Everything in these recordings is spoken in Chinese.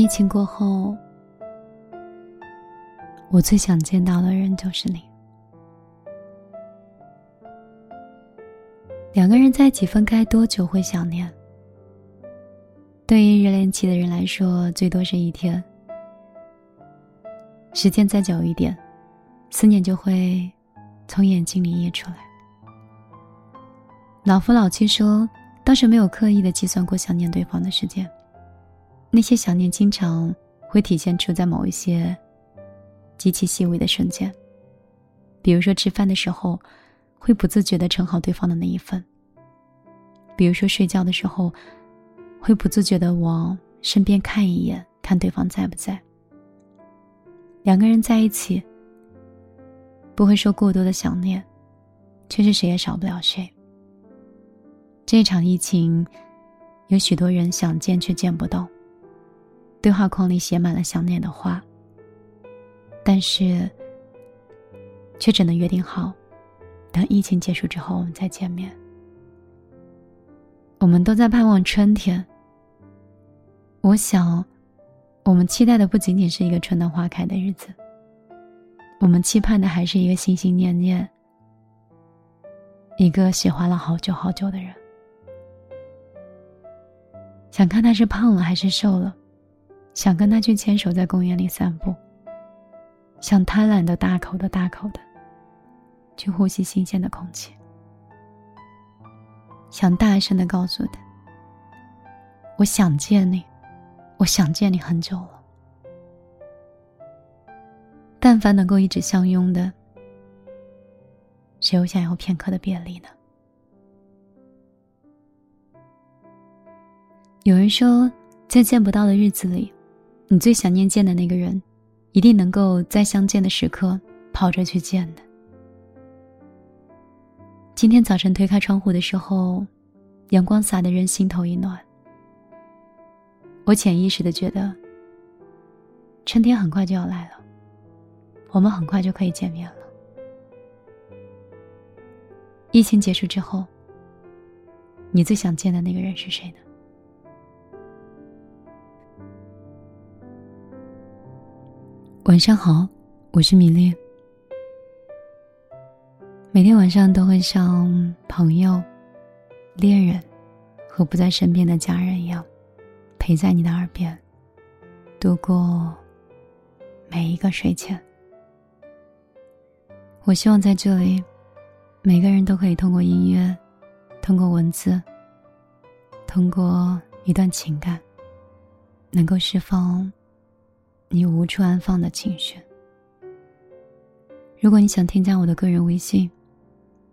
疫情过后，我最想见到的人就是你。两个人在一起分开多久会想念？对于热恋期的人来说，最多是一天。时间再久一点，思念就会从眼睛里溢出来。老夫老妻说，当时没有刻意的计算过想念对方的时间，那些想念经常会体现出在某一些极其细微的瞬间，比如说吃饭的时候。会不自觉的盛好对方的那一份。比如说睡觉的时候，会不自觉的往身边看一眼，看对方在不在。两个人在一起，不会说过多的想念，却是谁也少不了谁。这场疫情，有许多人想见却见不到，对话框里写满了想念的话，但是，却只能约定好。等疫情结束之后，我们再见面。我们都在盼望春天。我想，我们期待的不仅仅是一个春暖花开的日子，我们期盼的还是一个心心念念、一个喜欢了好久好久的人。想看他是胖了还是瘦了，想跟他去牵手在公园里散步，想贪婪的大口的大口的。去呼吸新鲜的空气，想大声的告诉他：“我想见你，我想见你很久了。”但凡能够一直相拥的，谁又想要片刻的别离呢？有人说，在见不到的日子里，你最想念见的那个人，一定能够在相见的时刻跑着去见的。今天早晨推开窗户的时候，阳光洒的人心头一暖。我潜意识的觉得，春天很快就要来了，我们很快就可以见面了。疫情结束之后，你最想见的那个人是谁呢？晚上好，我是米粒。每天晚上都会像朋友、恋人和不在身边的家人一样，陪在你的耳边，度过每一个睡前。我希望在这里，每个人都可以通过音乐，通过文字，通过一段情感，能够释放你无处安放的情绪。如果你想添加我的个人微信。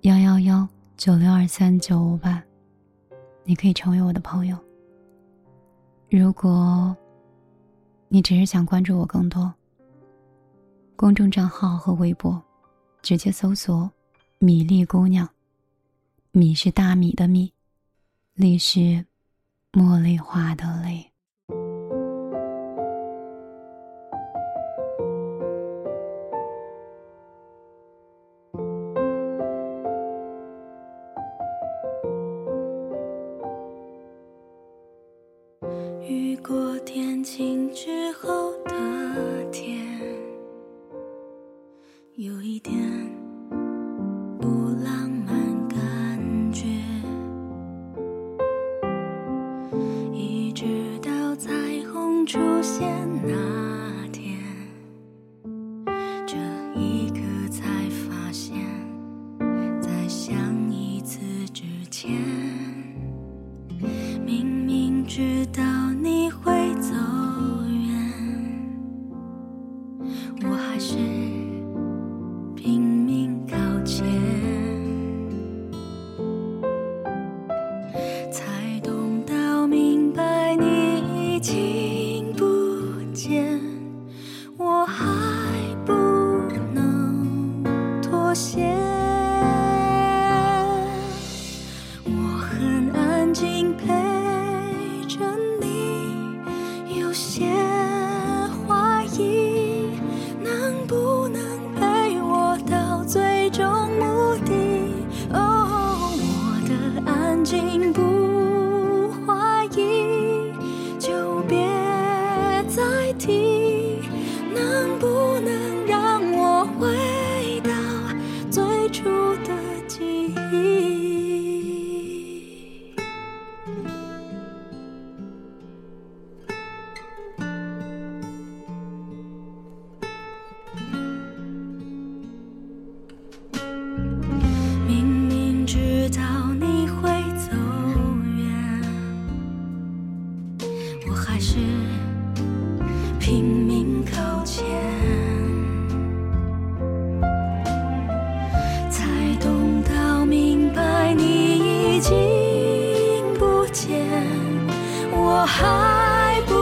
幺幺幺九六二三九五八，你可以成为我的朋友。如果你只是想关注我更多，公众账号和微博，直接搜索“米粒姑娘”，米是大米的米，粒是茉莉花的粒。有一点靠前，才懂到明白你已经不见，我还不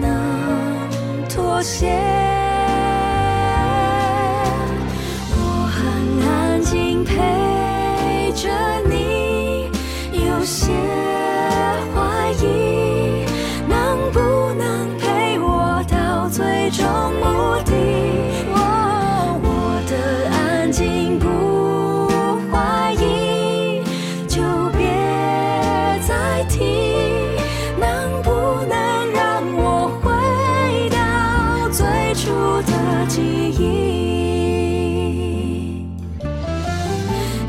能妥协。一种目的我的安静不怀疑就别再提能不能让我回到最初的记忆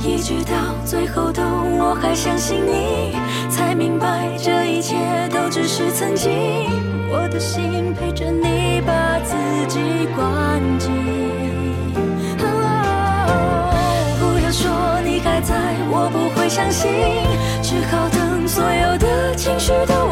一直到最后都我还相信你才明白这一切都只是曾经我的心陪着你把己关机。不要说你还在，我不会相信，只好等所有的情绪都。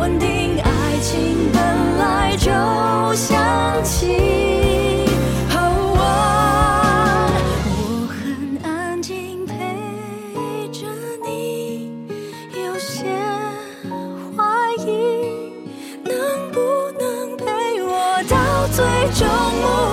最终目